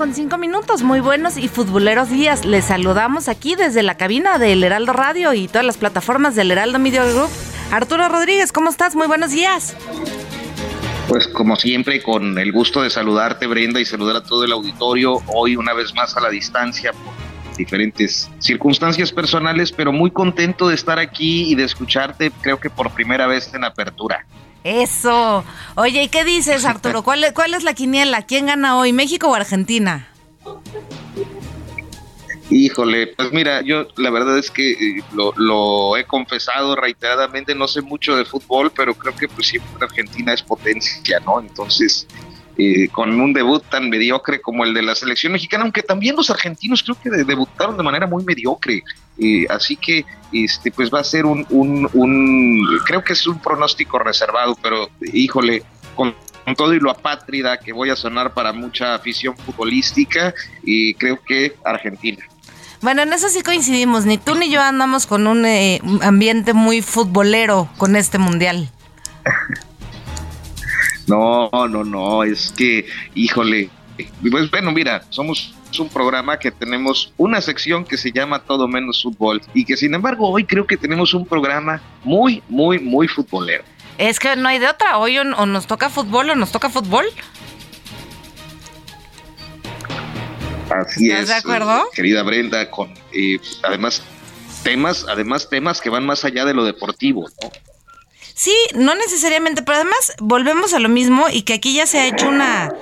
Con 5 minutos, muy buenos y futboleros días. Les saludamos aquí desde la cabina del Heraldo Radio y todas las plataformas del Heraldo Media Group. Arturo Rodríguez, ¿cómo estás? Muy buenos días. Pues como siempre, con el gusto de saludarte, Brenda, y saludar a todo el auditorio, hoy una vez más a la distancia por diferentes circunstancias personales, pero muy contento de estar aquí y de escucharte, creo que por primera vez en apertura. Eso. Oye, ¿y qué dices, Arturo? ¿Cuál, cuál es la quiniela? ¿Quién gana hoy, México o Argentina? Híjole, pues mira, yo la verdad es que eh, lo, lo he confesado reiteradamente, no sé mucho de fútbol, pero creo que pues siempre Argentina es potencia, ¿no? Entonces, eh, con un debut tan mediocre como el de la selección mexicana, aunque también los argentinos creo que de- debutaron de manera muy mediocre, eh, así que este pues va a ser un, un, un, creo que es un pronóstico reservado, pero híjole, con con todo y lo apátrida que voy a sonar para mucha afición futbolística, y creo que Argentina. Bueno, en eso sí coincidimos. Ni tú ni yo andamos con un eh, ambiente muy futbolero con este mundial. No, no, no, es que, híjole, pues bueno, mira, somos un programa que tenemos una sección que se llama Todo menos fútbol y que sin embargo hoy creo que tenemos un programa muy, muy, muy futbolero. Es que no hay de otra. Hoy o, o nos toca fútbol o nos toca fútbol. Así ¿Estás es, de acuerdo? querida Brenda, con eh, además temas, además temas que van más allá de lo deportivo, ¿no? Sí, no necesariamente, pero además volvemos a lo mismo y que aquí ya se ha hecho una,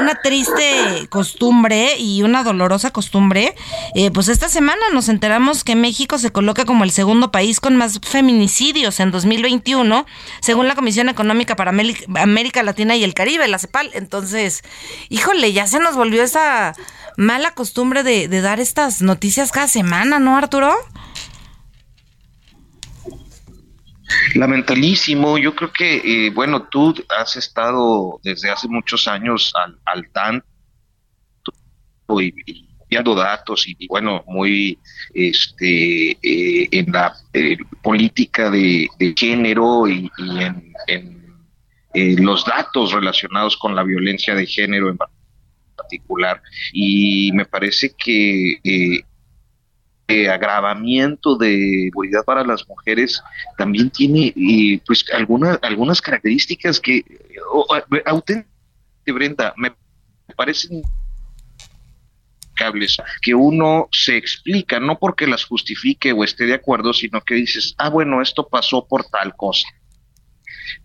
una triste costumbre y una dolorosa costumbre. Eh, pues esta semana nos enteramos que México se coloca como el segundo país con más feminicidios en 2021, según la Comisión Económica para América Latina y el Caribe, la CEPAL. Entonces, híjole, ya se nos volvió esa mala costumbre de, de dar estas noticias cada semana, ¿no, Arturo? Lamentalísimo, yo creo que, eh, bueno, tú has estado desde hace muchos años al, al tanto y, y viendo datos y, bueno, muy este, eh, en la eh, política de, género y, y en, en, eh, los datos relacionados con la violencia de género en particular. Y me parece que eh, agravamiento de seguridad para las mujeres también tiene eh, pues algunas algunas características que oh, auténticamente Brenda me parecen que uno se explica no porque las justifique o esté de acuerdo sino que dices ah bueno esto pasó por tal cosa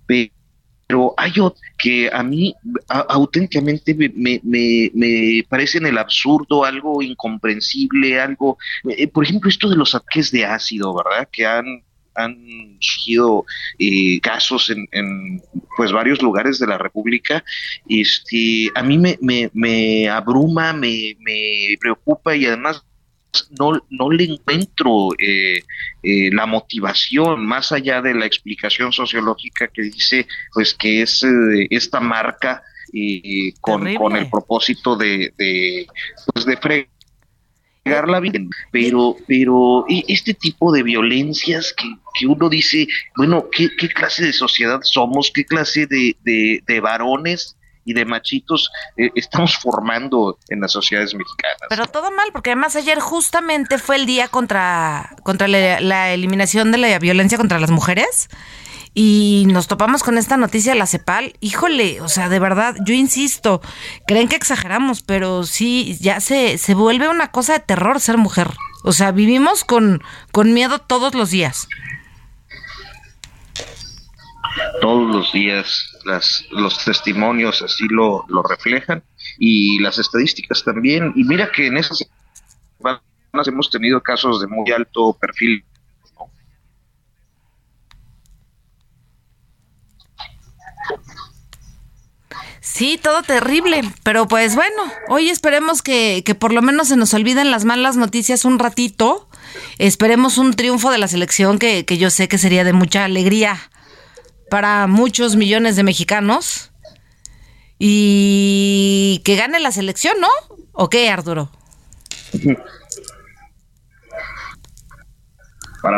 pero hay otro que a mí a, auténticamente me, me, me, me parece en el absurdo, algo incomprensible, algo, eh, por ejemplo, esto de los ataques de ácido, ¿verdad? Que han han surgido eh, casos en, en, pues varios lugares de la República, este, a mí me, me, me abruma, me, me preocupa y además no, no le encuentro eh, eh, la motivación más allá de la explicación sociológica que dice pues que es eh, esta marca con, con, el propósito de, de pues de fregarla bien pero pero este tipo de violencias que, que uno dice bueno ¿qué, qué, clase de sociedad somos qué clase de, de, de varones y de machitos eh, estamos formando en las sociedades mexicanas. Pero todo mal, porque además ayer justamente fue el día contra, contra la, la eliminación de la violencia contra las mujeres. y nos topamos con esta noticia de la CEPAL, híjole, o sea, de verdad, yo insisto, creen que exageramos, pero sí, ya se, se vuelve una cosa de terror ser mujer. O sea, vivimos con, con miedo todos los días. Todos los días las, los testimonios así lo, lo reflejan y las estadísticas también. Y mira que en esas hemos tenido casos de muy alto perfil Sí, todo terrible, pero pues bueno, hoy esperemos que, que, por lo menos se nos olviden las malas noticias un ratito. Esperemos un triunfo de la selección que, que yo sé que sería de mucha alegría para muchos millones de mexicanos. Y que gane la selección, ¿no? ¿O qué, Arturo? Para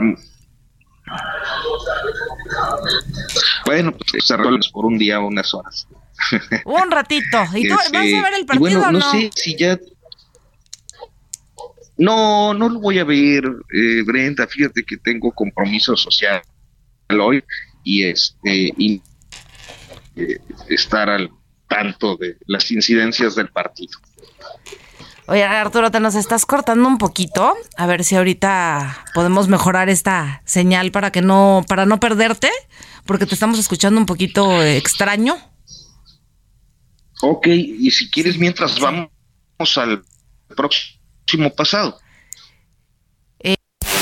bueno, pues por un día o unas horas. Un ratito. ¿Y tú vas a ver el partido bueno, no? no? sé si ya... No, no lo voy a ver, eh, Brenda. Fíjate que tengo compromiso social hoy y este y, eh, estar al tanto de las incidencias del partido. Oye, Arturo, te nos estás cortando un poquito. A ver si ahorita podemos mejorar esta señal para que no, para no perderte, porque te estamos escuchando un poquito extraño. Ok, y si quieres, mientras vamos al próximo pasado.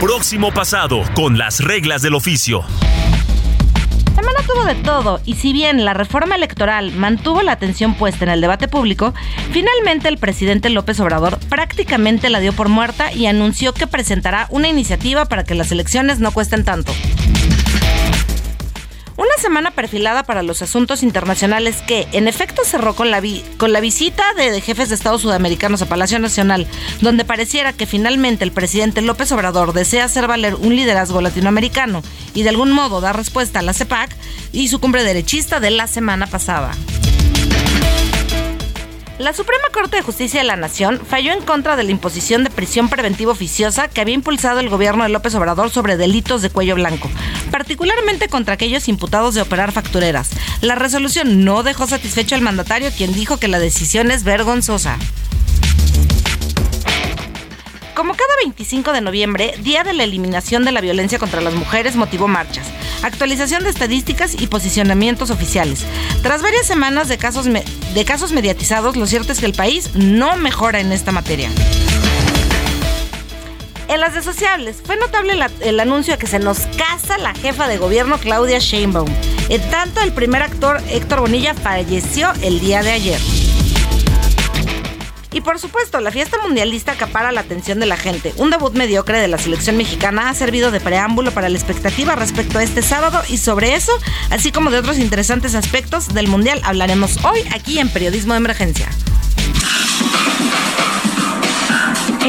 Próximo pasado con las reglas del oficio. Semana tuvo de todo y si bien la reforma electoral mantuvo la atención puesta en el debate público, finalmente el presidente López Obrador prácticamente la dio por muerta y anunció que presentará una iniciativa para que las elecciones no cuesten tanto. Una semana perfilada para los asuntos internacionales que, en efecto, cerró con la, con la visita de, de, jefes de Estados sudamericanos a Palacio Nacional, donde pareciera que finalmente el presidente López Obrador desea hacer valer un liderazgo latinoamericano y de algún modo dar respuesta a la CEPAC y su cumbre derechista de la semana pasada. La Suprema Corte de Justicia de la Nación falló en contra de la imposición de prisión preventiva oficiosa que había impulsado el gobierno de López Obrador sobre delitos de cuello blanco, particularmente contra aquellos imputados de operar factureras. La resolución no dejó satisfecho al mandatario, quien dijo que la decisión es vergonzosa. Como cada 25 de noviembre, Día de la Eliminación de la Violencia contra las Mujeres motivó marchas, actualización de estadísticas y posicionamientos oficiales. Tras varias semanas de casos, de casos mediatizados, lo cierto es que el país no mejora en esta materia. En las redes sociales fue notable el anuncio de que se nos casa la jefa de gobierno Claudia Sheinbaum. En tanto, el primer actor Héctor Bonilla falleció el día de ayer. Y por supuesto, la fiesta mundialista acapara la atención de la gente. Un debut mediocre de la selección mexicana ha servido de preámbulo para la expectativa respecto a este sábado y sobre eso, así como de otros interesantes aspectos del mundial, hablaremos hoy aquí en Periodismo de Emergencia.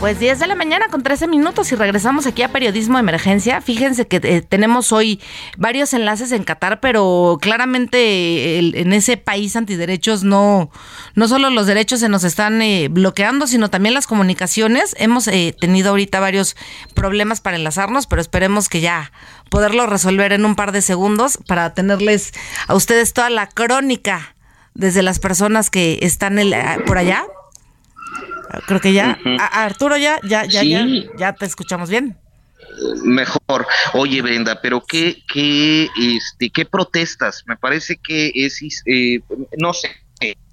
Pues 10 de la mañana con 13 minutos y regresamos aquí a Periodismo de Emergencia. Fíjense que eh, tenemos hoy varios enlaces en Qatar, pero claramente el, en ese país antiderechos no, no solo los derechos se nos están eh, bloqueando, sino también las comunicaciones. Hemos eh, tenido ahorita varios problemas para enlazarnos, pero esperemos que ya poderlo resolver en un par de segundos para tenerles a ustedes toda la crónica desde las personas que están el, por allá. Creo que ya, uh -huh. Arturo ya, ya, ya, sí. ya, ya te escuchamos bien. Mejor. Oye, Brenda, pero qué, qué, este, qué protestas. Me parece que es, eh, no sé,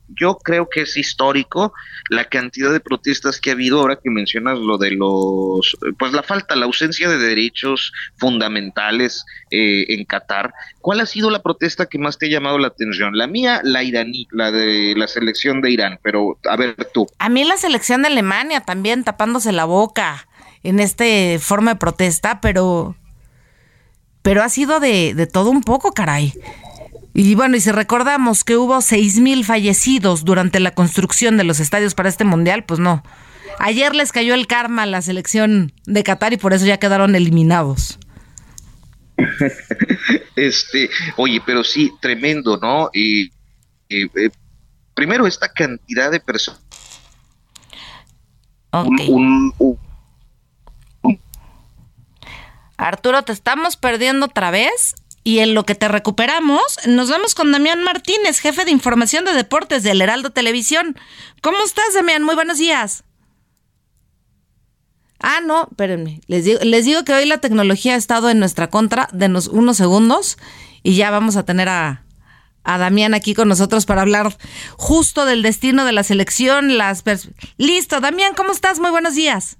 yo creo que es histórico la cantidad de protestas que ha habido ahora que mencionas lo de los, pues la falta, la ausencia de derechos fundamentales eh, en Qatar. ¿Cuál ha sido la protesta que más te ha llamado la atención? La mía, la iraní, la de la selección de Irán, pero a ver tú. A mí la selección de Alemania también tapándose la boca en este forma de protesta, pero pero ha sido de, de todo un poco, caray. Y bueno, y si recordamos que hubo seis mil fallecidos durante la construcción de los estadios para este mundial, pues no. Ayer les cayó el karma a la selección de Qatar y por eso ya quedaron eliminados. este, oye, pero sí, tremendo, ¿no? Y, eh, primero esta cantidad de personas. Arturo, te estamos perdiendo otra vez. Y en lo que te recuperamos, nos vamos con Damián Martínez, jefe de información de deportes del Heraldo Televisión. ¿Cómo estás, Damián? Muy buenos días. Ah, no, espérenme. Les digo, les digo que hoy la tecnología ha estado en nuestra contra. Denos unos segundos y ya vamos a tener a, a Damián aquí con nosotros para hablar justo del destino de la selección. Listo, Damián, ¿cómo estás? Muy buenos días.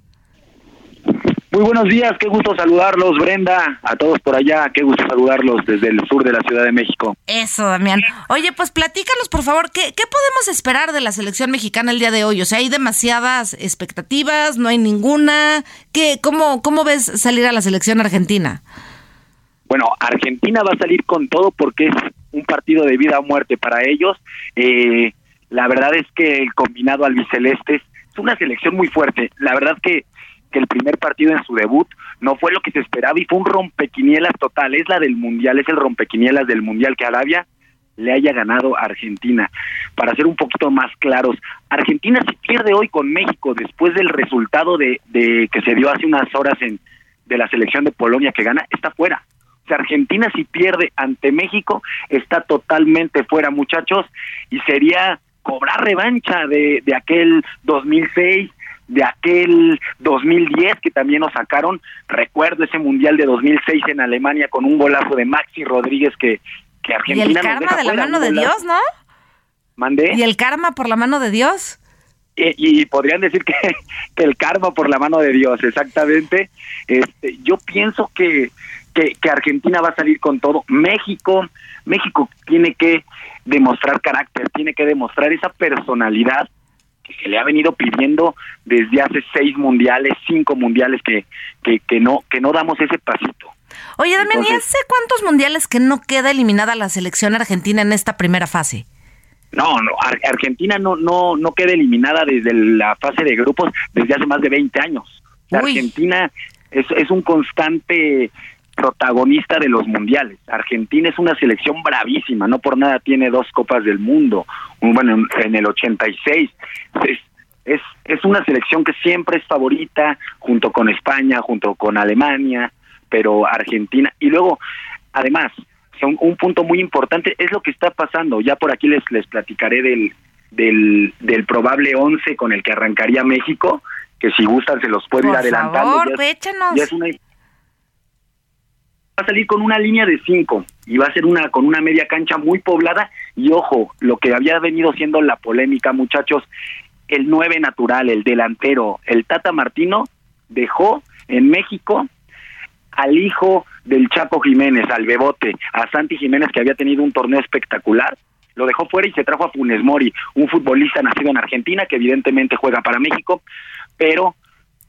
Muy buenos días, qué gusto saludarlos, Brenda, a todos por allá, qué gusto saludarlos desde el sur de la Ciudad de México. Eso, Damián. Oye, pues platícanos, por favor, ¿qué, qué podemos esperar de la selección mexicana el día de hoy? O sea, ¿hay demasiadas expectativas? ¿No hay ninguna? ¿Qué, cómo, ¿Cómo ves salir a la selección argentina? Bueno, Argentina va a salir con todo porque es un partido de vida o muerte para ellos. Eh, la verdad es que el combinado albiceleste es una selección muy fuerte. La verdad que que el primer partido en su debut no fue lo que se esperaba y fue un rompequinielas total. Es la del Mundial, es el rompequinielas del Mundial que Arabia le haya ganado a Argentina. Para ser un poquito más claros, Argentina si pierde hoy con México después del resultado de, de que se dio hace unas horas en de la selección de Polonia que gana, está fuera. O sea, Argentina si pierde ante México está totalmente fuera, muchachos, y sería cobrar revancha de, de aquel 2006, de aquel 2010 que también nos sacaron. Recuerdo ese Mundial de 2006 en Alemania con un golazo de Maxi Rodríguez que, que Argentina... Y el karma de la mano de Dios, ¿no? ¿Mandé? Y el karma por la mano de Dios. Y, podrían decir que, que, el karma por la mano de Dios, exactamente. Este, yo pienso que, que, que Argentina va a salir con todo. México, México tiene que demostrar carácter, tiene que demostrar esa personalidad que se le ha venido pidiendo desde hace seis mundiales, cinco mundiales que, que, no, que no damos ese pasito. Oye, Damián, ¿y hace cuántos mundiales que no queda eliminada la selección argentina en esta primera fase? No, no, Argentina no, no, no queda eliminada desde la fase de grupos desde hace más de 20 años. Argentina es, es un constante protagonista de los mundiales. Argentina es una selección bravísima, no por nada tiene dos copas del mundo, bueno, en el 86. Es, es, es una selección que siempre es favorita, junto con España, junto con Alemania, pero Argentina. Y luego, además, un, un punto muy importante es lo que está pasando. Ya por aquí les, les platicaré del, del, del probable 11 con el que arrancaría México, que si gustan se los puedo ir adelantando. Favor, ya, es una va a salir con una línea de cinco y va a ser una con una media cancha muy poblada. Y ojo, lo que había venido siendo la polémica, muchachos, el nueve natural, el delantero, el Tata Martino dejó en México al hijo del Chaco Jiménez, al Bebote, a Santi Jiménez que había tenido un torneo espectacular, lo dejó fuera y se trajo a Funes Mori, un futbolista nacido en Argentina que evidentemente juega para México, pero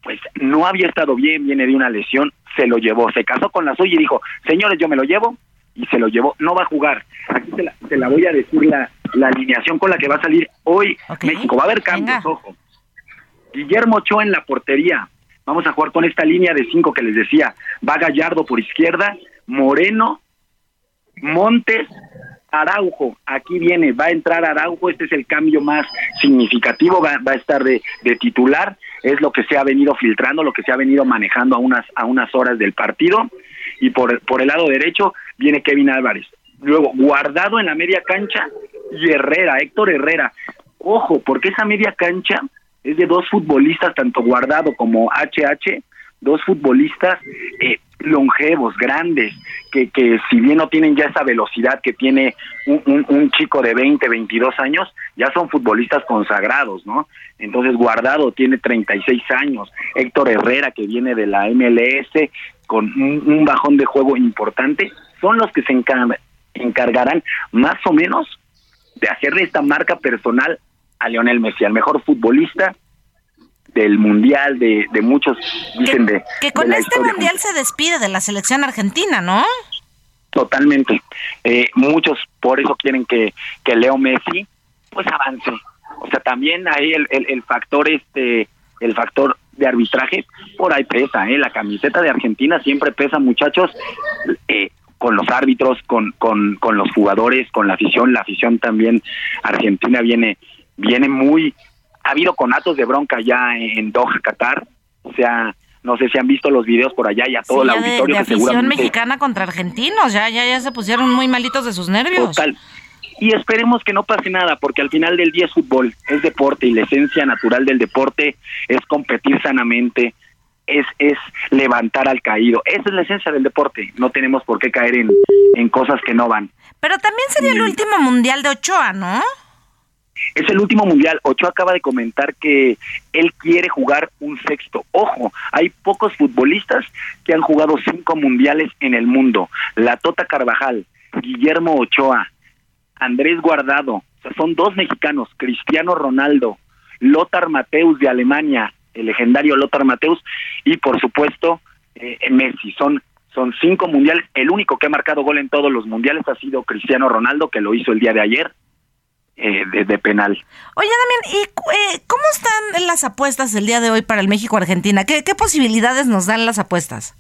pues no había estado bien, viene de una lesión, se lo llevó, se casó con la suya y dijo, señores, yo me lo llevo, y se lo llevó, no va a jugar. Aquí se la, voy a decir la, la, alineación con la que va a salir hoy México. Va a haber cambios, ojo. Guillermo Ochoa en la portería. Vamos a jugar con esta línea de cinco que les decía. Va Gallardo por izquierda, Moreno, Montes, Araujo, aquí viene, va a entrar Araujo, este es el cambio más significativo, va, va a estar de, de, titular, es lo que se ha venido filtrando, lo que se ha venido manejando a unas, a unas horas del partido, y por, por el lado derecho viene Kevin Álvarez. Luego, guardado en la media cancha, y Herrera, Héctor Herrera. Ojo, porque esa media cancha es de dos futbolistas, tanto guardado como HH, dos futbolistas eh, longevos, grandes, que, que si bien no tienen ya esa velocidad que tiene un, un, chico de 20, 22 años, ya son futbolistas consagrados, ¿no? Entonces Guardado tiene 36 años, Héctor Herrera que viene de la MLS con un, bajón de juego importante, son los que se encargarán más o menos de hacerle esta marca personal a Lionel Messi, al mejor futbolista del mundial, de, de muchos dicen que, de... Que con este mundial se despide de la selección argentina, ¿no? Totalmente. Eh, muchos por eso quieren que, que Leo Messi pues avance. O sea, también ahí el, el, factor este, el factor de arbitraje, por ahí pesa, ¿eh? La camiseta de Argentina siempre pesa, muchachos, eh, con los árbitros, con, con, con los jugadores, con la afición. La afición también argentina viene, viene muy, ha habido conatos de bronca ya en Doha, Qatar, o sea, no sé si han visto los videos por allá y a todo el auditorio. De, afición mexicana contra argentinos, ya, ya, ya se pusieron muy malitos de sus nervios. Total. Y esperemos que no pase nada, porque al final del día es fútbol, es deporte y la esencia natural del deporte es competir sanamente, es, es levantar al caído. Esa es la esencia del deporte. No tenemos por qué caer en, en cosas que no van. Pero también sería el último mundial de Ochoa, ¿no? Es el último mundial. Ochoa acaba de comentar que él quiere jugar un sexto. Ojo, hay pocos futbolistas que han jugado cinco mundiales en el mundo. La Tota Carvajal, Guillermo Ochoa, Andrés Guardado, son dos mexicanos, Cristiano Ronaldo, Lothar Mateus de Alemania, el legendario Lothar Mateus, y por supuesto eh, Messi. Son son cinco mundiales. El único que ha marcado gol en todos los mundiales ha sido Cristiano Ronaldo, que lo hizo el día de ayer eh, de, penal. Oye, Damián, ¿y eh, cómo están las apuestas el día de hoy para el México-Argentina? ¿Qué, posibilidades nos dan las apuestas?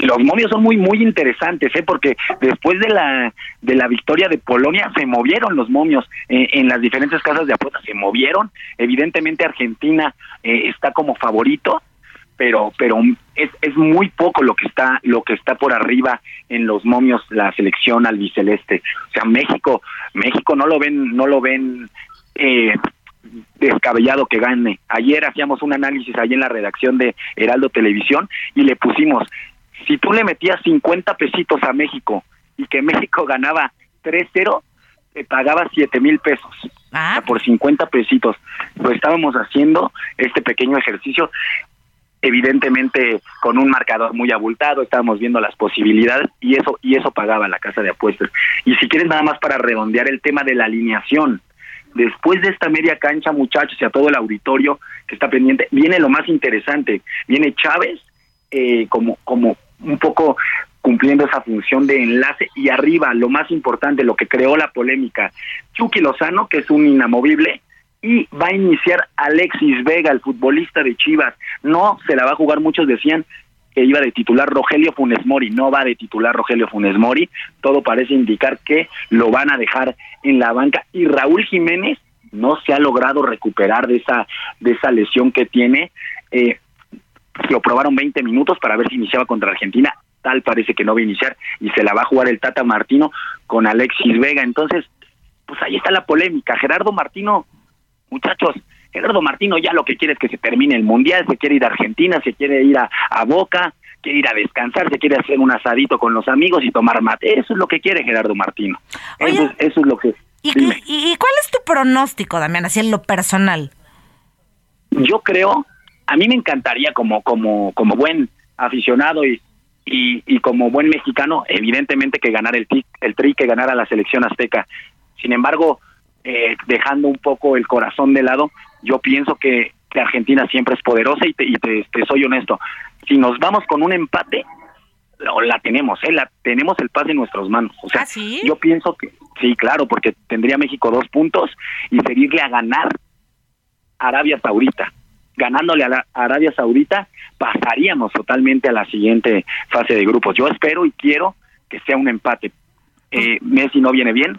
los momios son muy muy interesantes, ¿eh? porque después de la de la victoria de Polonia se movieron los momios eh, en las diferentes casas de apuestas, se movieron. Evidentemente Argentina está como favorito, pero pero es, es muy poco lo que está lo que está por arriba en los momios la selección albiceleste o sea México México no lo ven no lo ven eh, descabellado que gane ayer hacíamos un análisis ahí en la redacción de Heraldo Televisión y le pusimos si tú le metías 50 pesitos a México y que México ganaba 3-0 te pagaba 7 mil pesos ah. por 50 pesitos. Lo estábamos haciendo, este pequeño ejercicio, evidentemente con un marcador muy abultado, estábamos viendo las posibilidades y eso y eso pagaba la casa de apuestas. Y si quieres nada más para redondear el tema de la alineación, después de esta media cancha, muchachos, y a todo el auditorio que está pendiente, viene lo más interesante, viene Chávez eh, como como un poco cumpliendo esa función de enlace y arriba lo más importante, lo que creó la polémica, Chucky Lozano, que es un inamovible, y va a iniciar Alexis Vega, el futbolista de Chivas. No se la va a jugar, muchos decían que iba de titular Rogelio Funes Mori, no va de titular Rogelio Funes Mori, todo parece indicar que lo van a dejar en la banca y Raúl Jiménez no se ha logrado recuperar de esa de esa lesión que tiene. Eh, lo probaron 20 minutos para ver si iniciaba contra Argentina, tal parece que no va a iniciar y se la va a jugar el Tata Martino con Alexis Vega. Entonces, pues ahí está la polémica. Gerardo Martino muchachos, Gerardo Martino ya lo que quiere es que se termine el Mundial, se quiere ir a Argentina, se quiere ir a, Boca, quiere ir a descansar, se quiere hacer un asadito con los amigos y tomar mate. Eso es lo que quiere Gerardo Martino. eso, es, lo que... ¿y, ¿y, cuál es tu pronóstico, Damián, así en lo personal? Yo creo, a mí me encantaría como, como, como buen aficionado y, y, y como buen mexicano, evidentemente que ganar el, el tri, que ganara la selección azteca. Sin embargo, eh, dejando un poco el corazón de lado, yo pienso que, Argentina siempre es poderosa y, te, y te, soy honesto, si nos vamos con un empate, la tenemos, ¿eh? la tenemos el paz en nuestras manos. O sea, ¿Ah, yo pienso que sí, claro, porque tendría México dos puntos y seguirle a ganar Arabia Saudita. Ganándole a, la, Arabia Saudita, pasaríamos totalmente a la siguiente fase de grupos. Yo espero y quiero que sea un empate. Eh, Messi no viene bien,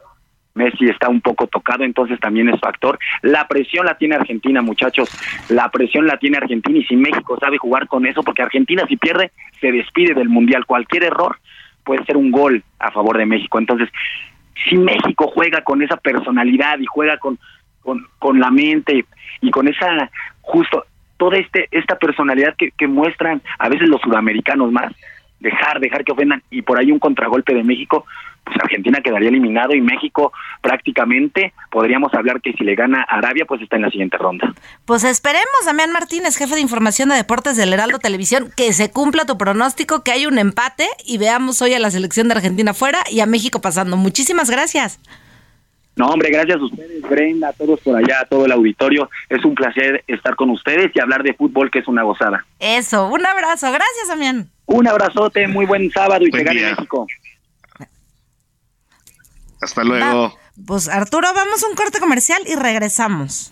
Messi está un poco tocado, entonces también es factor. La presión la tiene Argentina, muchachos. La presión la tiene Argentina y si México sabe jugar con eso, porque Argentina si pierde, se despide del Mundial. Cualquier error puede ser un gol a favor de México. Entonces, si México juega con esa personalidad y juega con, con, la mente y con esa, justo, toda este, esta personalidad que, que muestran a veces los sudamericanos más, dejar, dejar que ofendan y por ahí un contragolpe de México, pues Argentina quedaría eliminado y México prácticamente podríamos hablar que si le gana Arabia, pues está en la siguiente ronda. Pues esperemos, Damián Martínez, jefe de información de deportes del Heraldo Televisión, que se cumpla tu pronóstico, que hay un empate y veamos hoy a la selección de Argentina fuera y a México pasando. Muchísimas gracias. No, hombre, gracias a ustedes, Brenda, a todos por allá, a todo el auditorio. Es un placer estar con ustedes y hablar de fútbol, que es una gozada. Eso, un abrazo. Gracias, Damián. Un abrazote, muy buen sábado y Buen que gane día. México. Hasta luego. Va- Pues Arturo, vamos a un corte comercial y regresamos.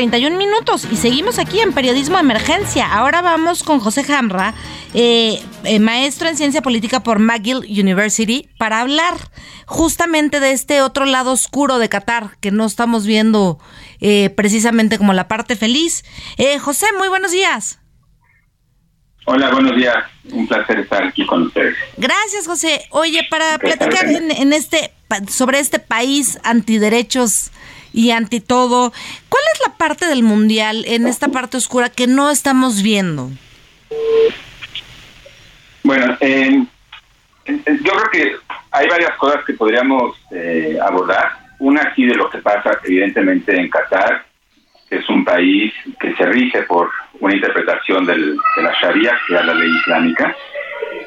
31 minutos y seguimos aquí en Periodismo de Emergencia. Ahora vamos con José Jamra, eh, eh, maestro en ciencia política por McGill University, para hablar justamente de este otro lado oscuro de Qatar que no estamos viendo eh, precisamente como la parte feliz. José, muy buenos días. Hola, buenos días. Un placer estar aquí con ustedes. Gracias, José. Oye, para platicar en, en este sobre este país antiderechos y anti todo, ¿cuál es la parte del mundial en esta parte oscura que no estamos viendo? Bueno, eh, yo creo que hay varias cosas que podríamos eh, abordar. Una sí de lo que pasa evidentemente en Qatar, que es un país que se rige por una interpretación del- de la Sharia, que es la ley islámica,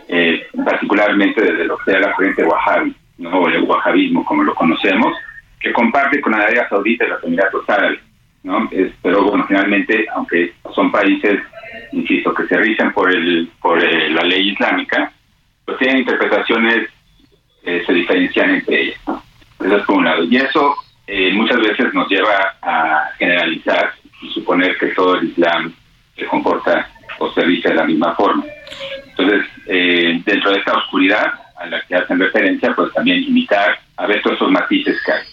eh, particularmente desde lo que sea la corriente wahhabi, ¿no? o el wahhabismo como lo conocemos, que comparte con Arabia Saudita y los Emiratos Árabes. ¿no? Pero bueno, finalmente, aunque son países, insisto, que se rigen por, el, por eh, la ley islámica, pues tienen interpretaciones que se diferencian entre ellas. Eso es por un lado. Y eso eh, muchas veces nos lleva a generalizar y suponer que todo el Islam se comporta o se rige de la misma forma. Entonces, eh, dentro de esta oscuridad a la que hacen referencia, pues también imitar a ver todos esos matices que hay.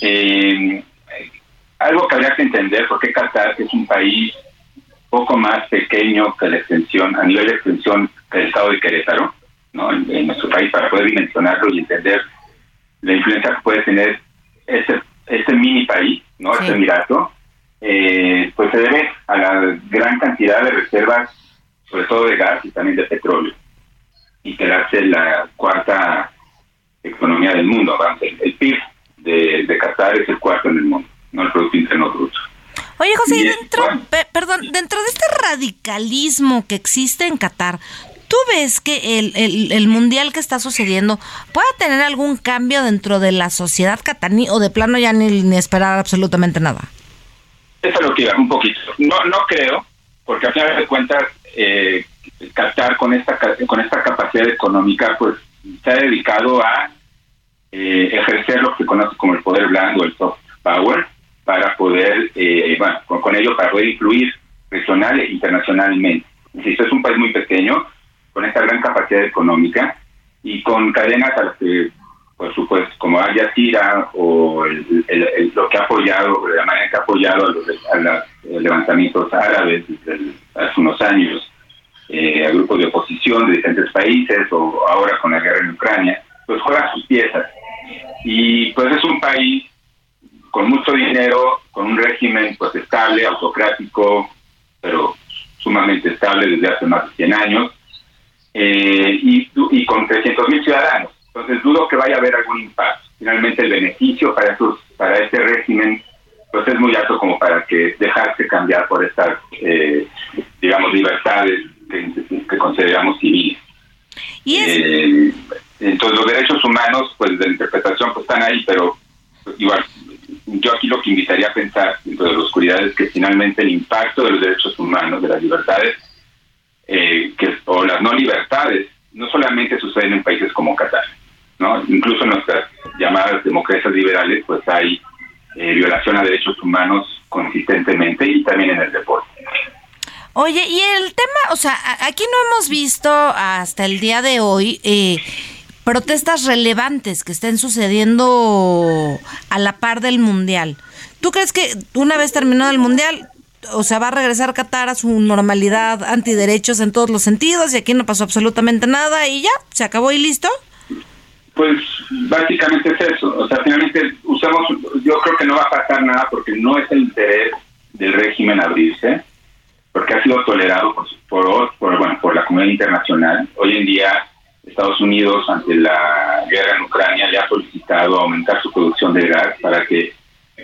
Eh, algo que habría que entender, porque Qatar es un país poco más pequeño que la extensión, a nivel de extensión del estado de Querétaro, ¿no? en, en nuestro país, para poder dimensionarlo y entender la influencia que puede tener este, este mini país, no Sí. este emirato, eh, pues se debe a la gran cantidad de reservas, sobre todo de gas y también de petróleo, y que la hace la cuarta economía del mundo. El, el PIB de, de Qatar es el cuarto en el mundo, no el Producto Interno Bruto. Oye, José, y dentro, bueno. perdón, dentro de este radicalismo que existe en Qatar, ¿tú ves que el, el- el mundial que está sucediendo pueda tener algún cambio dentro de la sociedad catarí o de plano ya ni, ni esperar absolutamente nada? Eso es lo que iba, un poquito. No, no creo, porque a final de cuentas, eh, Qatar con esta con esta capacidad económica, pues se ha dedicado a eh, ejercer lo que se conoce como el poder blando, el soft power, para poder, eh, bueno, con, ello para poder influir regional e internacionalmente. Insisto, es un país muy pequeño, con esta gran capacidad económica y con cadenas a las que, por supuesto, como Al Jazeera o lo que ha apoyado, la manera que ha apoyado a los, levantamientos árabes hace unos años, eh, a grupos de oposición de diferentes países o ahora con la guerra en Ucrania, pues juega sus piezas. Y pues es un país con mucho dinero, con un régimen pues estable, autocrático, pero sumamente estable desde hace más de 100 años, eh, y, y con 300 mil ciudadanos. Entonces dudo que vaya a haber algún impacto. Finalmente el beneficio para esos, para este régimen pues es muy alto como para que dejarse cambiar por estas, eh, digamos, libertades que, consideramos civiles. ¿Y eh, entonces los derechos humanos, pues de la interpretación, pues están ahí, pero igual yo aquí lo que invitaría a pensar dentro de la oscuridad es que finalmente el impacto de los derechos humanos, de las libertades, eh, que, o las no libertades, no solamente suceden en países como Qatar, ¿no? Incluso en nuestras llamadas democracias liberales, pues hay eh, violación a derechos humanos consistentemente y también en el deporte. Oye, y el tema, o sea, aquí no hemos visto hasta el día de hoy eh, protestas relevantes que estén sucediendo a la par del Mundial. ¿Tú crees que una vez terminado el Mundial, o sea, va a regresar Qatar a su normalidad antiderechos en todos los sentidos y aquí no pasó absolutamente nada y ya, se acabó y listo? Pues básicamente es eso. O sea, finalmente usamos, yo creo que no va a pasar nada porque no es el interés del régimen abrirse, porque ha sido tolerado por, por, bueno, por la comunidad internacional. Hoy en día Estados Unidos, ante la guerra en Ucrania, ya ha solicitado aumentar su producción de gas para que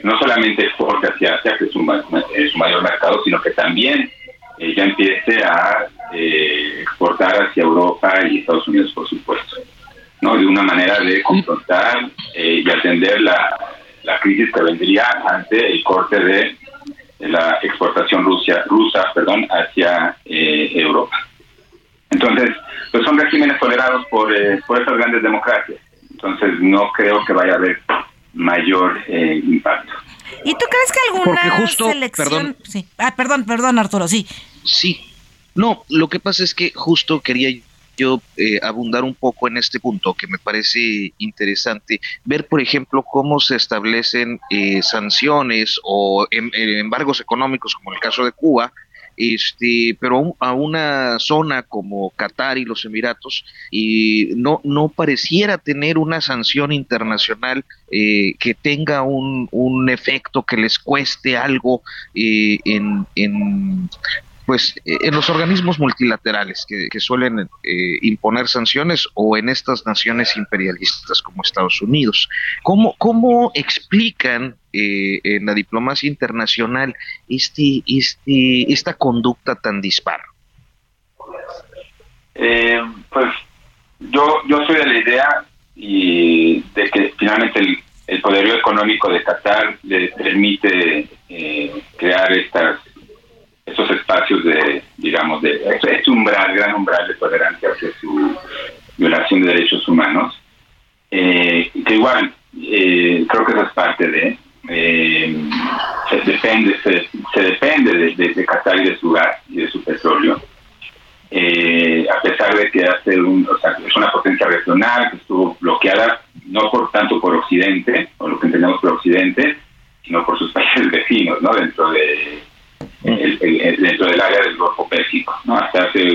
no solamente exporte hacia Asia, que es su, mayor mercado, sino que también eh, ya empiece a eh, exportar hacia Europa y Estados Unidos, por supuesto. ¿no? De una manera de confrontar eh, y atender la, la crisis que vendría ante el corte de la exportación rusa, rusa perdón, hacia Europa. Entonces, pues son regímenes tolerados por, eh, por esas grandes democracias. Entonces, no creo que vaya a haber mayor eh, impacto. ¿Y tú crees que alguna selección... Perdón. Sí. Ah, perdón, perdón, Arturo, sí. Sí. No, lo que pasa es que justo quería yo eh, abundar un poco en este punto que me parece interesante, ver por ejemplo cómo se establecen sanciones o em, embargos económicos como el caso de Cuba este, pero a una zona como Qatar y los Emiratos y no, no pareciera tener una sanción internacional eh, que tenga un, un, efecto que les cueste algo eh, en, en pues eh, en los organismos multilaterales que, suelen eh, imponer sanciones o en estas naciones imperialistas como Estados Unidos. ¿Cómo, cómo explican eh, en la diplomacia internacional este, este, esta conducta tan dispar? pues yo, yo soy de la idea y de que finalmente el, el poderío económico de Qatar le permite crear estas esos espacios de, digamos, de este umbral, gran umbral de tolerancia hacia su violación de derechos humanos, eh, que igual eh, creo que eso es parte de, eh, se depende, se, depende de, de, Qatar y de su gas y de su petróleo, a pesar de que hace un, o sea, es una potencia regional que estuvo bloqueada no por tanto por Occidente, o lo que entendemos por Occidente, sino por sus países vecinos, ¿no? Dentro de dentro del área del Golfo Pérsico. ¿no? Hasta hace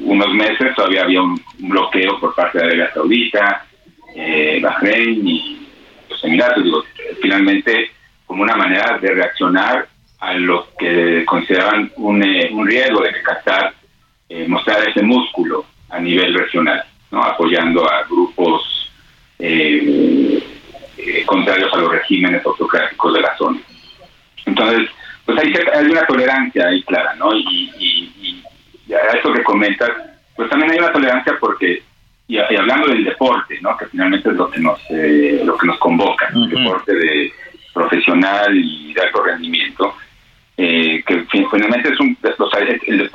unos meses todavía había un, bloqueo por parte de Arabia Saudita, eh, Bahrein y los Emiratos. Digo, finalmente, como una manera de reaccionar a lo que consideraban un, eh, un riesgo de que Qatar eh, mostrara ese músculo a nivel regional, ¿no? apoyando a grupos eh, contrarios a los regímenes autocráticos de la zona. Entonces, pues hay, hay una tolerancia ahí clara, ¿no? Y, y, a eso que comentas, pues también hay una tolerancia porque, y, hablando del deporte, ¿no? Que finalmente es lo que nos, eh, lo que nos convoca, el deporte de profesional y de alto rendimiento, eh, que finalmente es un, el,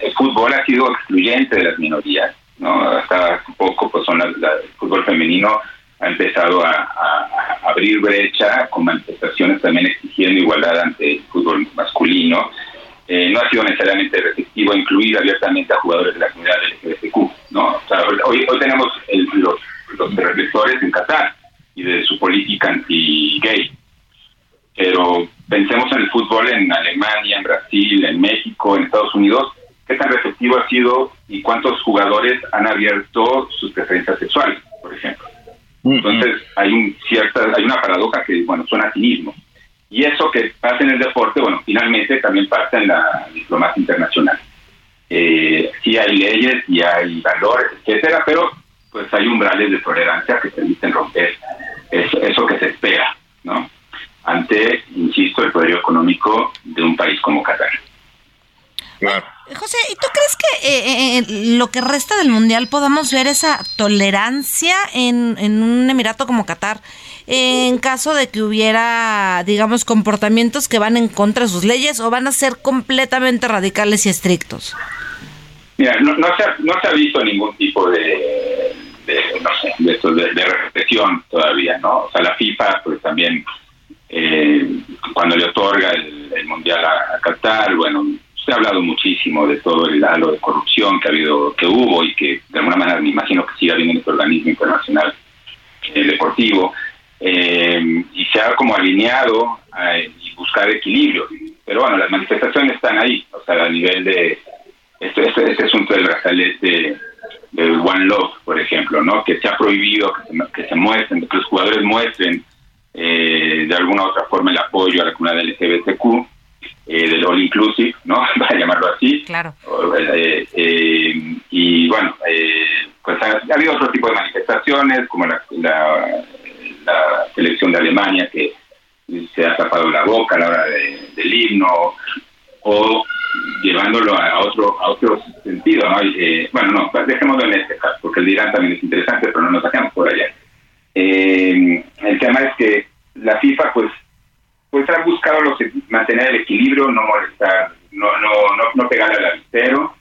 el, fútbol ha sido excluyente de las minorías, ¿no? Hasta poco, pues son el fútbol femenino ha empezado a, abrir brecha con manifestaciones también exigiendo igualdad ante el fútbol masculino. Eh, no ha sido necesariamente a incluir abiertamente a jugadores de la comunidad LGBTQ. ¿no? hoy, hoy tenemos los, los reflectores en Qatar y de su política anti-gay. Pero pensemos en el fútbol en Alemania, en Brasil, en México, en Estados Unidos, qué tan receptivo ha sido y cuántos jugadores han abierto sus preferencias sexuales, por ejemplo. Entonces hay un cierta, hay una paradoja que bueno suena a cinismo. Y eso que pasa en el deporte, bueno, finalmente también pasa en la diplomacia internacional. Eh, sí hay leyes y hay valores, etcétera, pero pues hay umbrales de tolerancia que permiten romper eso, eso que se espera, ¿no? Ante, insisto, el poder económico de un país como Qatar. José, ¿y tú crees que eh, eh, en lo que resta del Mundial podamos ver esa tolerancia en, un Emirato como Qatar? en caso de que hubiera, digamos, comportamientos que van en contra de sus leyes o van a ser completamente radicales y estrictos? Mira, no, se, ha, no se ha visto ningún tipo de, no sé, de, de, represión todavía, ¿no? O sea, la FIFA, pues también, eh, cuando le otorga el, Mundial a Qatar, bueno, se ha hablado muchísimo de todo el halo de corrupción que ha habido, que hubo y que de alguna manera me imagino que sigue habiendo en este organismo internacional eh, deportivo, eh, y se ha como alineado y buscar equilibrio. Pero bueno, las manifestaciones están ahí, o sea, a nivel de este, este, este asunto del brazalete de, One Love, por ejemplo, ¿no? Que se ha prohibido que se, que se muestren, que los jugadores muestren eh, de alguna u otra forma el apoyo a la comunidad LGBTQ eh, del All Inclusive, ¿no? Para llamarlo así. Claro. Eh, eh, y bueno, pues ha, habido otro tipo de manifestaciones, como la, la, selección de Alemania que se ha tapado la boca a la hora del himno, o llevándolo a otro a otro sentido, ¿no? bueno, no, dejémoslo en este caso, porque el de Irán también es interesante, pero no nos sacamos por allá. el tema es que la FIFA, pues, pues ha buscado los, mantener el equilibrio, no molestar, no, no, no, no pegarle al avistero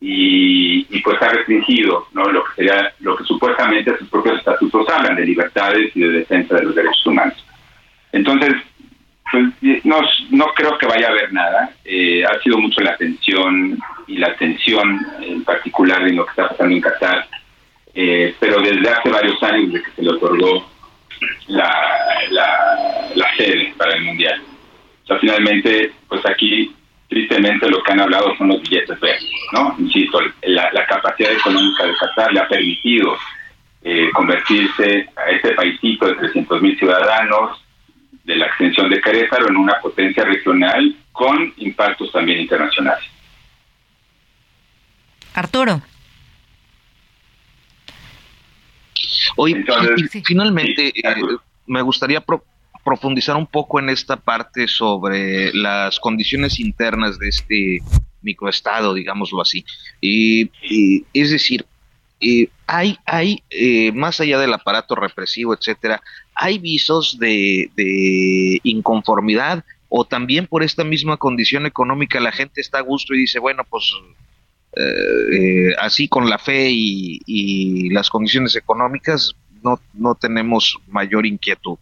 y, y, pues ha restringido ¿no? lo que sería lo que supuestamente sus propios estatutos hablan de libertades y de defensa de los derechos humanos. Entonces, pues no, no creo que vaya a haber nada. Eh, ha sido mucho la atención y la atención en particular en lo que está pasando en Qatar, eh, pero desde hace varios años de que se le otorgó la, la, la sede para el Mundial. O sea, finalmente, pues aquí tristemente lo que han hablado son los billetes verdes, ¿no? Insisto, la, capacidad económica de Qatar le ha permitido eh, convertirse a este paisito de 300 mil ciudadanos de la extensión de Querétaro en una potencia regional con impactos también internacionales. Arturo. Hoy, finalmente, eh, me gustaría profundizar un poco en esta parte sobre las condiciones internas de este microestado, digámoslo así. Y, es decir, eh, hay, hay eh, más allá del aparato represivo, etcétera, hay visos de, inconformidad o también por esta misma condición económica la gente está a gusto y dice, bueno, pues así con la fe y, las condiciones económicas, no, no tenemos mayor inquietud.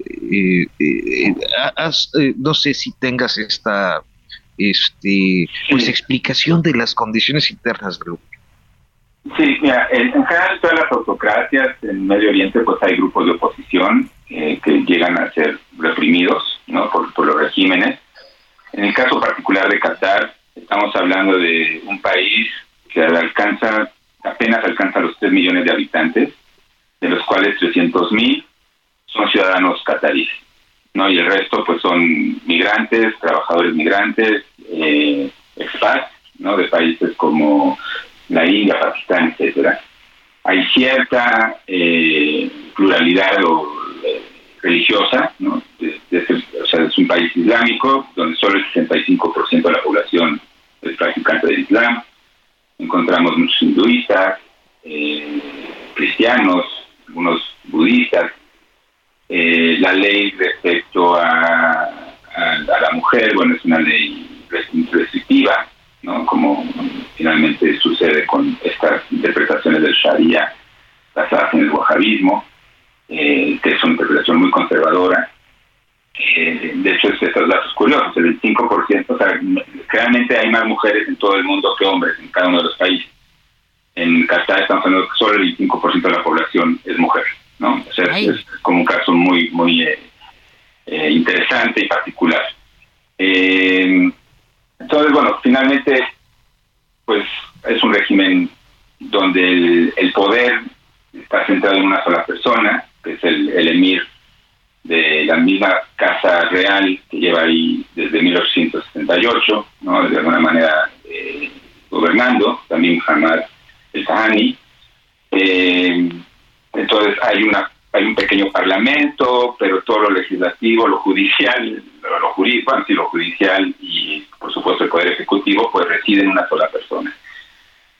Eh, eh, eh, no sé si tengas esta este pues explicación de las condiciones internas del Sí, mira, en, general todas las autocracias en Medio Oriente pues hay grupos de oposición que llegan a ser reprimidos ¿no? por, por los regímenes. En el caso particular de Qatar, estamos hablando de un país que alcanza, apenas alcanza los 3 millones de habitantes, de los cuales 300 mil son ciudadanos cataríes, ¿no? Y el resto pues son migrantes, trabajadores migrantes, eh, expats, ¿no? De países como la India, Pakistán, etcétera. Hay cierta eh, pluralidad eh, religiosa, ¿no? o sea, es un país islámico donde solo el 65% de la población es practicante del Islam. Encontramos muchos hinduistas, eh, cristianos, algunos budistas, eh, la ley respecto a, la mujer, bueno, es una ley restrictiva, ¿no? Como finalmente sucede con estas interpretaciones del Sharia basadas en el wahabismo. eh, que es una interpretación muy conservadora. Eh, de hecho, estos datos curiosos, el 25%, o sea, realmente hay más mujeres en todo el mundo que hombres en cada uno de los países. En Qatar estamos hablando que solo el 25% de la población es mujer, ¿no? O sea, es, como un caso muy, muy eh, eh, interesante y particular. Eh, entonces, bueno, finalmente, pues es un régimen donde el, poder está centrado en una sola persona, que es el, emir de la misma Casa Real que lleva ahí desde 1878, ¿no? de alguna manera eh, gobernando, también Hamad el Sahani. Eh, entonces hay una hay un pequeño parlamento, pero todo lo legislativo, lo judicial, lo jurídico, bueno, sí, lo judicial y por supuesto el poder ejecutivo, pues reside en una sola persona.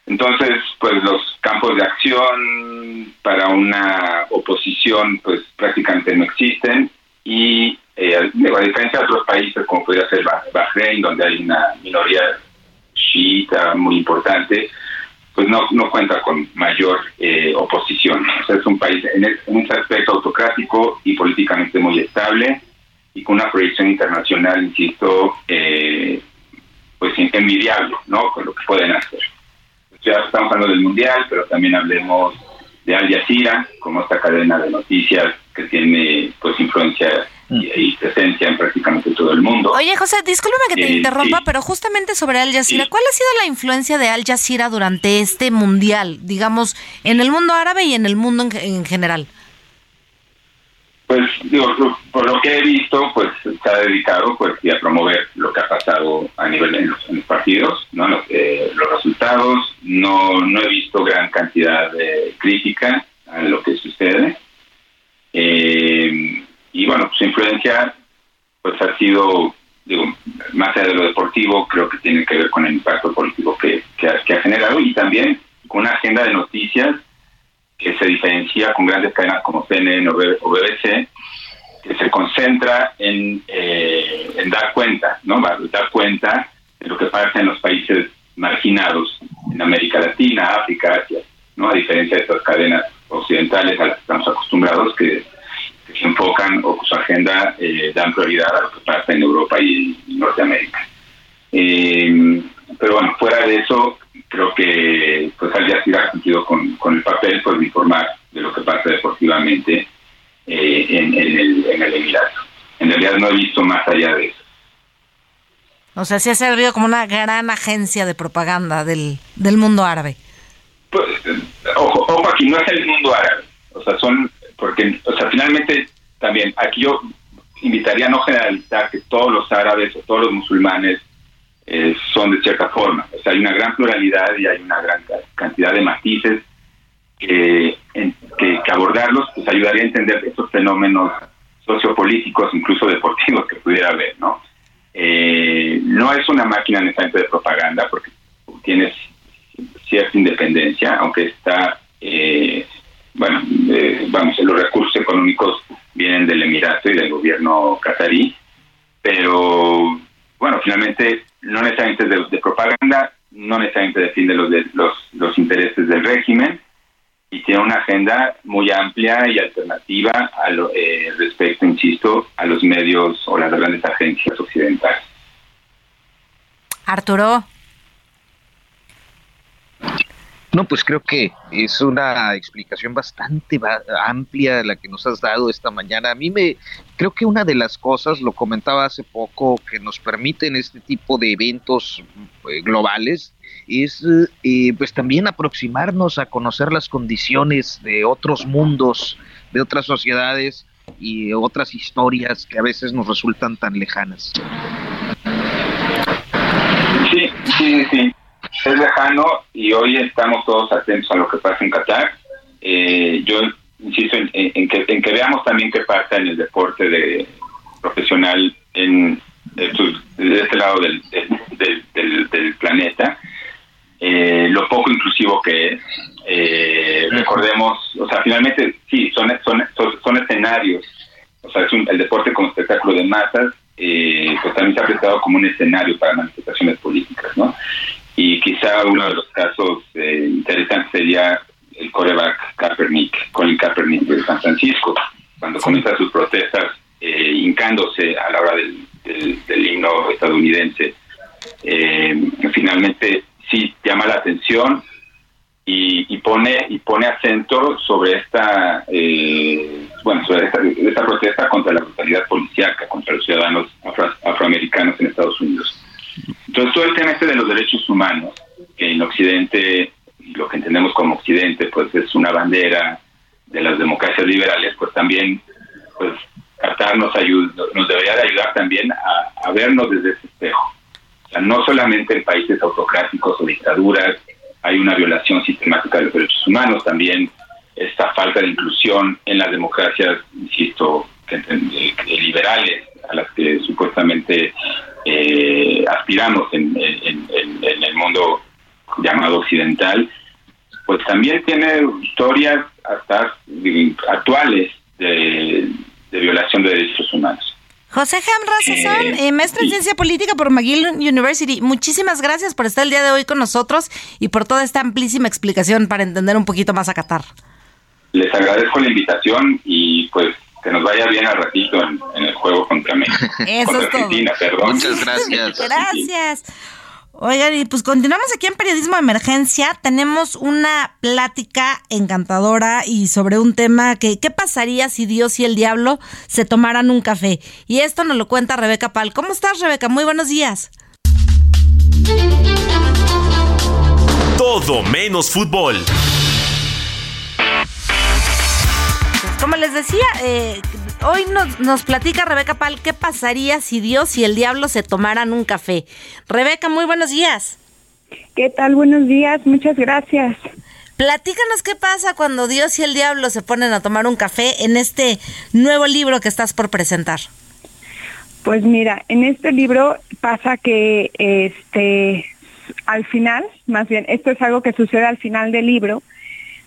Entonces, pues los campos de acción para una oposición, pues prácticamente no existen y eh, a diferencia de otros países como podría ser Bahrein, donde hay una minoría chiita muy importante, pues no, no cuenta con mayor eh, oposición. O sea, es un país en, un aspecto autocrático y políticamente muy estable y con una proyección internacional, insisto, eh, pues envidiable, ¿no? Con lo que pueden hacer. Ya estamos hablando del Mundial, pero también hablemos de Al Jazeera, como esta cadena de noticias que tiene pues influencia y, presencia en prácticamente todo el mundo. Oye, José, discúlpame que te interrumpa, pero justamente sobre Al Jazeera, ¿cuál ha sido la influencia de Al Jazeera durante este mundial, digamos, en el mundo árabe y en el mundo en, general? Pues, digo, por lo que he visto, pues ha dedicado pues a promover lo que ha pasado a nivel de los, partidos, ¿no? Los, eh, los, resultados, no, no he visto gran cantidad de crítica a lo que sucede. Eh, y bueno, su influencia pues ha sido, digo, más allá de lo deportivo, creo que tiene que ver con el impacto político que, ha, generado y también con una agenda de noticias que se diferencia con grandes cadenas como CNN o BBC, que se concentra en, eh, en dar cuenta, ¿no? Dar cuenta de lo que pasa en los países marginados, en América Latina, África, Asia, ¿no? A diferencia de estas cadenas occidentales a las que estamos acostumbrados, que se enfocan o su agenda eh, dan prioridad a lo que pasa en Europa y, Norteamérica. Eh, pero bueno, fuera de eso, creo que pues Al Jazeera ha cumplido con, el papel pues, de informar de lo que pasa deportivamente eh, en, el, en el Emirato. En realidad no he visto más allá de eso. O sea, sí ha servido como una gran agencia de propaganda del, del mundo árabe. Pues, ojo, ojo, aquí no es el mundo árabe. O sea, son porque, o sea, finalmente también aquí yo invitaría a no generalizar que todos los árabes o todos los musulmanes eh, son de cierta forma. O sea, hay una gran pluralidad y hay una gran cantidad de matices que, abordarlos pues ayudaría a entender estos fenómenos sociopolíticos, incluso deportivos que pudiera haber, ¿no? Eh, no es una máquina necesariamente de propaganda porque tienes cierta independencia, aunque está eh, bueno, eh, vamos, los recursos económicos vienen del Emirato y del gobierno catarí, pero bueno, finalmente no necesariamente de, de propaganda, no necesariamente defiende los, de, los, los intereses del régimen y tiene una agenda muy amplia y alternativa a lo, eh, respecto, insisto, a los medios o las grandes agencias occidentales. Arturo. No, pues creo que es una explicación bastante amplia la que nos has dado esta mañana. A mí me creo que una de las cosas, lo comentaba hace poco, que nos permiten este tipo de eventos eh, globales es eh, pues también aproximarnos a conocer las condiciones de otros mundos, de otras sociedades y otras historias que a veces nos resultan tan lejanas. Sí, sí, sí es lejano y hoy estamos todos atentos a lo que pasa en Qatar. Eh, yo insisto en, que, veamos también qué pasa en el deporte de profesional en de este lado del, del, planeta, eh, lo poco inclusivo que es. Eh, recordemos, o sea, finalmente sí, son, son, son, escenarios, o sea, es el deporte como espectáculo de masas, pues también se ha prestado como un escenario para manifestaciones políticas, ¿no? Y quizá uno de los casos eh, interesantes sería el coreback Kaepernick, Colin Kaepernick de San Francisco, cuando comienza sus protestas eh, hincándose a la hora del, himno estadounidense. Eh, finalmente sí llama la atención y, pone y pone acento sobre esta eh, bueno sobre esta, protesta contra la brutalidad policíaca contra los ciudadanos afroamericanos en Estados Unidos. Entonces todo el tema este de los derechos humanos que en Occidente lo que entendemos como Occidente pues es una bandera de las democracias liberales pues también pues Qatar nos ayuda, nos debería de ayudar también a, vernos desde ese espejo. O sea, no solamente en países autocráticos o dictaduras hay una violación sistemática de los derechos humanos, también esta falta de inclusión en las democracias, insisto, liberales a las que supuestamente eh, aspiramos en, el mundo llamado occidental, pues también tiene historias hasta actuales de, violación de derechos humanos. José Ham eh, eh, maestro en ciencia política por McGill University. Muchísimas gracias por estar el día de hoy con nosotros y por toda esta amplísima explicación para entender un poquito más a Qatar. Les agradezco la invitación y pues que nos vaya bien al ratito en, el juego contra México. Eso es todo. Muchas gracias. gracias. Oigan, y pues continuamos aquí en Periodismo de Emergencia. Tenemos una plática encantadora y sobre un tema que, ¿qué pasaría si Dios y el diablo se tomaran un café? Y esto nos lo cuenta Rebeca Pal. ¿Cómo estás, Rebeca? Muy buenos días. Todo menos fútbol. Como les decía, eh, hoy nos, nos platica Rebeca Pal qué pasaría si Dios y el diablo se tomaran un café. Rebeca, muy buenos días. ¿Qué tal? Buenos días, muchas gracias. Platícanos qué pasa cuando Dios y el diablo se ponen a tomar un café en este nuevo libro que estás por presentar. Pues mira, en este libro pasa que este al final, más bien, esto es algo que sucede al final del libro.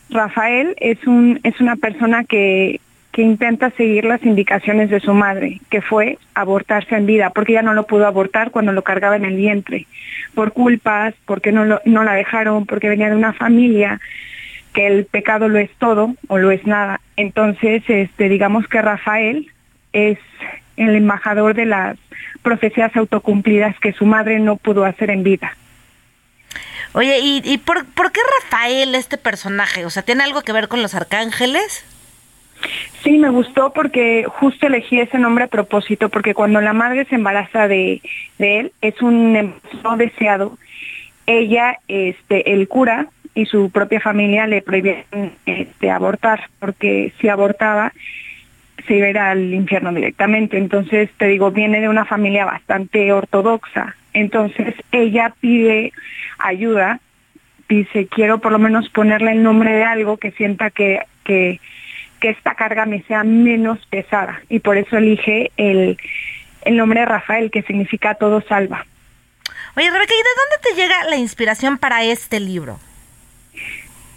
Rafael es un es una persona que que intenta seguir las indicaciones de su madre, que fue abortarse en vida, porque ella no lo pudo abortar cuando lo cargaba en el vientre, por culpas, porque no, no la dejaron, porque venía de una familia que el pecado lo es todo o lo es nada. Entonces, este, digamos que Rafael es el embajador de las profecías autocumplidas que su madre no pudo hacer en vida. Oye, ¿y, y por, por qué Rafael este personaje? O sea, ¿tiene algo que ver con los arcángeles? Sí, me gustó porque justo elegí ese nombre a propósito, porque cuando la madre se embaraza de, él, es un no deseado. Ella, este, el cura y su propia familia le prohibían este, abortar, porque si abortaba se iba al infierno directamente. Entonces, te digo, viene de una familia bastante ortodoxa. Entonces, ella pide ayuda, dice, quiero por lo menos ponerle el nombre de algo que sienta que, que que esta carga me sea menos pesada y por eso elige el, el nombre de Rafael, que significa todo salva. Oye, Rebeca, ¿y de dónde te llega la inspiración para este libro?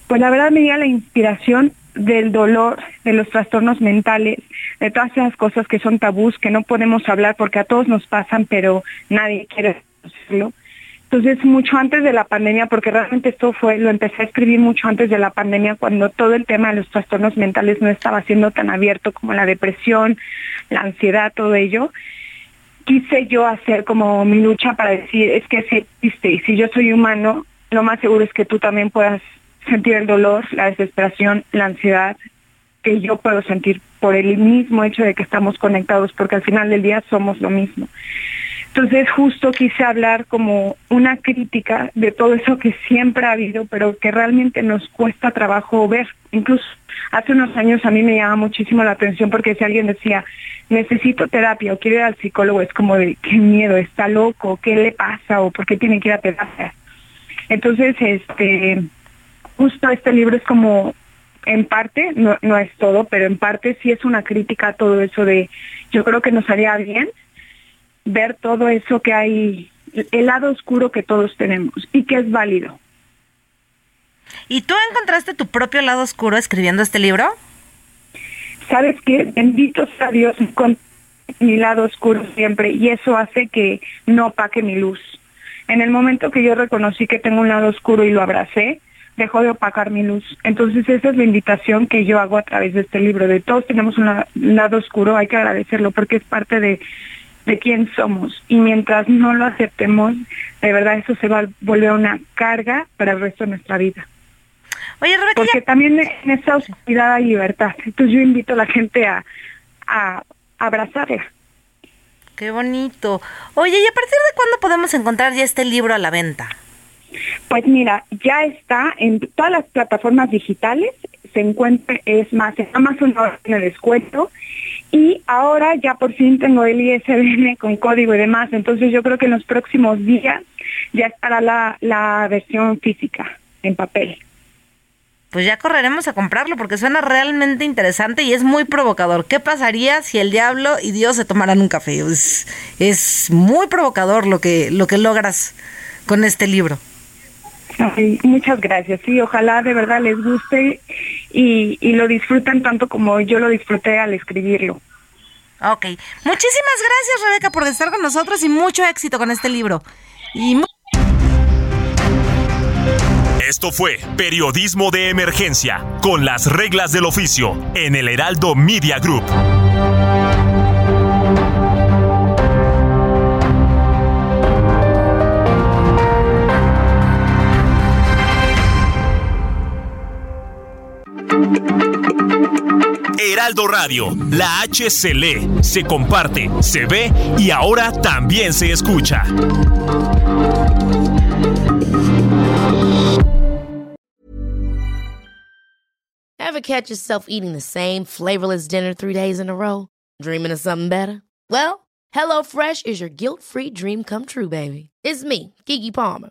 Pues la verdad me llega la inspiración del dolor, de los trastornos mentales, de todas esas cosas que son tabús, que no podemos hablar porque a todos nos pasan, pero nadie quiere hacerlo. Entonces, mucho antes de la pandemia, porque realmente esto fue, lo empecé a escribir mucho antes de la pandemia, cuando todo el tema de los trastornos mentales no estaba siendo tan abierto como la depresión, la ansiedad, todo ello. Quise yo hacer como mi lucha para decir, es que si existe, y si yo soy humano, lo más seguro es que tú también puedas sentir el dolor, la desesperación, la ansiedad, que yo puedo sentir por el mismo hecho de que estamos conectados, porque al final del día somos lo mismo. Entonces justo quise hablar como una crítica de todo eso que siempre ha habido, pero que realmente nos cuesta trabajo ver. Incluso hace unos años a mí me llama muchísimo la atención porque si alguien decía, necesito terapia o quiero ir al psicólogo, es como de, qué miedo, está loco, qué le pasa o por qué tiene que ir a terapia. Entonces, este, justo este libro es como, en parte, no, no es todo, pero en parte sí es una crítica a todo eso de, yo creo que nos haría bien ver todo eso que hay, el lado oscuro que todos tenemos y que es válido. ¿Y tú encontraste tu propio lado oscuro escribiendo este libro? Sabes que bendito sea Dios con mi lado oscuro siempre y eso hace que no opaque mi luz. En el momento que yo reconocí que tengo un lado oscuro y lo abracé, dejó de opacar mi luz. Entonces esa es la invitación que yo hago a través de este libro. De todos tenemos un lado oscuro, hay que agradecerlo porque es parte de, de quién somos. Y mientras no lo aceptemos, de verdad eso se va a volver una carga para el resto de nuestra vida. Oye, Rebeca, Porque también en esa oscuridad hay libertad. Entonces yo invito a la gente a, a abrazarla. Qué bonito. Oye, ¿y a partir de cuándo podemos encontrar ya este libro a la venta? Pues mira, ya está en todas las plataformas digitales, se encuentra, es más, en Amazon ahora tiene descuento y ahora ya por fin tengo el ISBN con código y demás, entonces yo creo que en los próximos días ya estará la, la versión física en papel. Pues ya correremos a comprarlo porque suena realmente interesante y es muy provocador. ¿Qué pasaría si el diablo y Dios se tomaran un café? Es, es muy provocador lo que, lo que logras con este libro. Ay, muchas gracias. Sí, ojalá de verdad les guste y, y lo disfruten tanto como yo lo disfruté al escribirlo. Ok. Muchísimas gracias, Rebeca, por estar con nosotros y mucho éxito con este libro. Y Esto fue Periodismo de Emergencia, con las reglas del oficio, en el Heraldo Media Group. Heraldo Radio, la H se lee, se comparte, se ve y ahora también se escucha. Ever catch yourself eating the same flavorless dinner three days in a row? Dreaming of something better? Well, HelloFresh is your guilt-free dream come true, baby. It's me, Kiki Palmer.